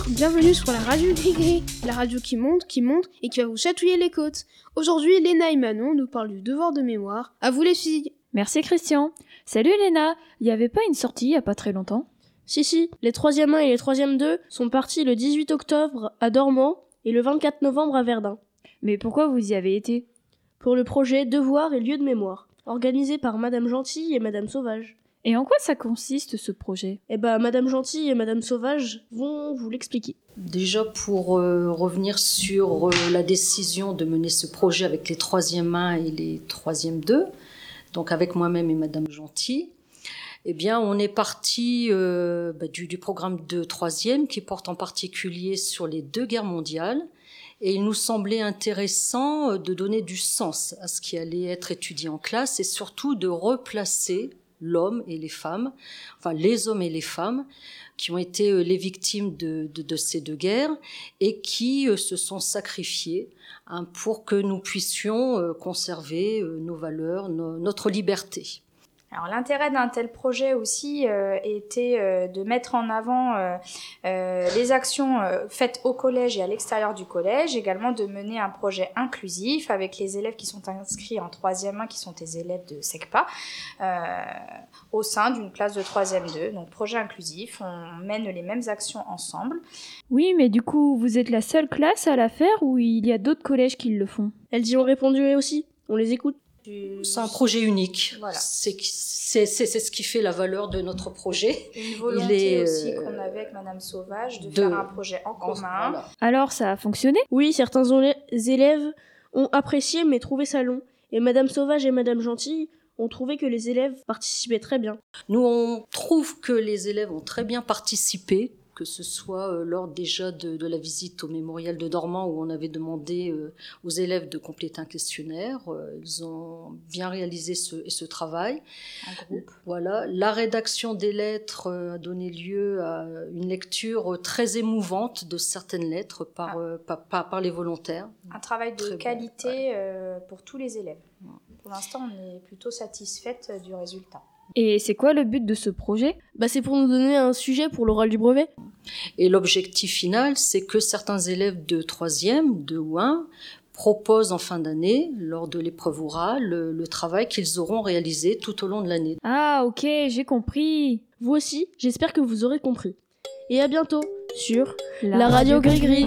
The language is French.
Bonjour, bienvenue sur la radio Gris la radio qui monte, qui monte et qui va vous chatouiller les côtes. Aujourd'hui, Léna et Manon nous parlent du devoir de mémoire. À vous les filles Merci Christian. Salut Léna, il y avait pas une sortie il y a pas très longtemps? Si si, les 3e 1 et les 3e 2 sont partis le 18 octobre à Dormant et le 24 novembre à Verdun. Mais pourquoi vous y avez été? Pour le projet Devoir et lieu de mémoire, organisé par Madame Gentille et Madame Sauvage. Et en quoi ça consiste ce projet? Eh ben, Madame Gentille et Madame Sauvage vont vous l'expliquer. Déjà pour euh, revenir sur euh, la décision de mener ce projet avec les 3e 1 et les 3e 2, donc avec moi-même et Madame Gentille, eh bien, on est parti euh, bah, du, du, programme de troisième qui porte en particulier sur les deux guerres mondiales. Et il nous semblait intéressant de donner du sens à ce qui allait être étudié en classe et surtout de replacer l'homme et les femmes, enfin les hommes et les femmes, qui ont été les victimes de, de, de ces deux guerres et qui se sont sacrifiés hein, pour que nous puissions conserver nos valeurs, no, notre liberté. Alors l'intérêt d'un tel projet aussi euh, était euh, de mettre en avant euh, les actions faites au collège et à l'extérieur du collège, également de mener un projet inclusif avec les élèves qui sont inscrits en troisième 1, qui sont des élèves de SECPA, au sein d'une classe de troisième 2. Donc projet inclusif, on mène les mêmes actions ensemble. Oui, mais du coup, vous êtes la seule classe à la faire ou il y a d'autres collèges qui le font? Elles y ont répondu aussi, on les écoute. C'est un projet unique. Voilà. C'est ce qui fait la valeur de notre projet. Une volonté est, aussi qu'on avait avec Madame Sauvage de, de, faire un projet en commun. Voilà. Alors, ça a fonctionné? Oui, certains élèves ont apprécié mais trouvé ça long. Et Madame Sauvage et Madame Gentille ont trouvé que les élèves participaient très bien. Nous, on trouve que les élèves ont très bien participé, que ce soit euh, lors déjà de, de, la visite au mémorial de Dormant où on avait demandé euh, aux élèves de compléter un questionnaire. Euh, ils ont bien réalisé ce, ce travail. Un groupe. Voilà. La rédaction des lettres a donné lieu à une lecture très émouvante de certaines lettres par, ah. par, par, par, les volontaires. Un travail de très qualité bon, ouais. pour tous les élèves. Pour l'instant, on est plutôt satisfaite du résultat. Et c'est quoi le but de ce projet? Bah, C'est pour nous donner un sujet pour l'oral du brevet. Et l'objectif final, c'est que certains élèves de 3e, 2 ou 1, proposent en fin d'année, lors de l'épreuve orale, le, le travail qu'ils auront réalisé tout au long de l'année. Ah ok, j'ai compris. Vous aussi, j'espère que vous aurez compris. Et à bientôt sur la, la radio Gris-Gris.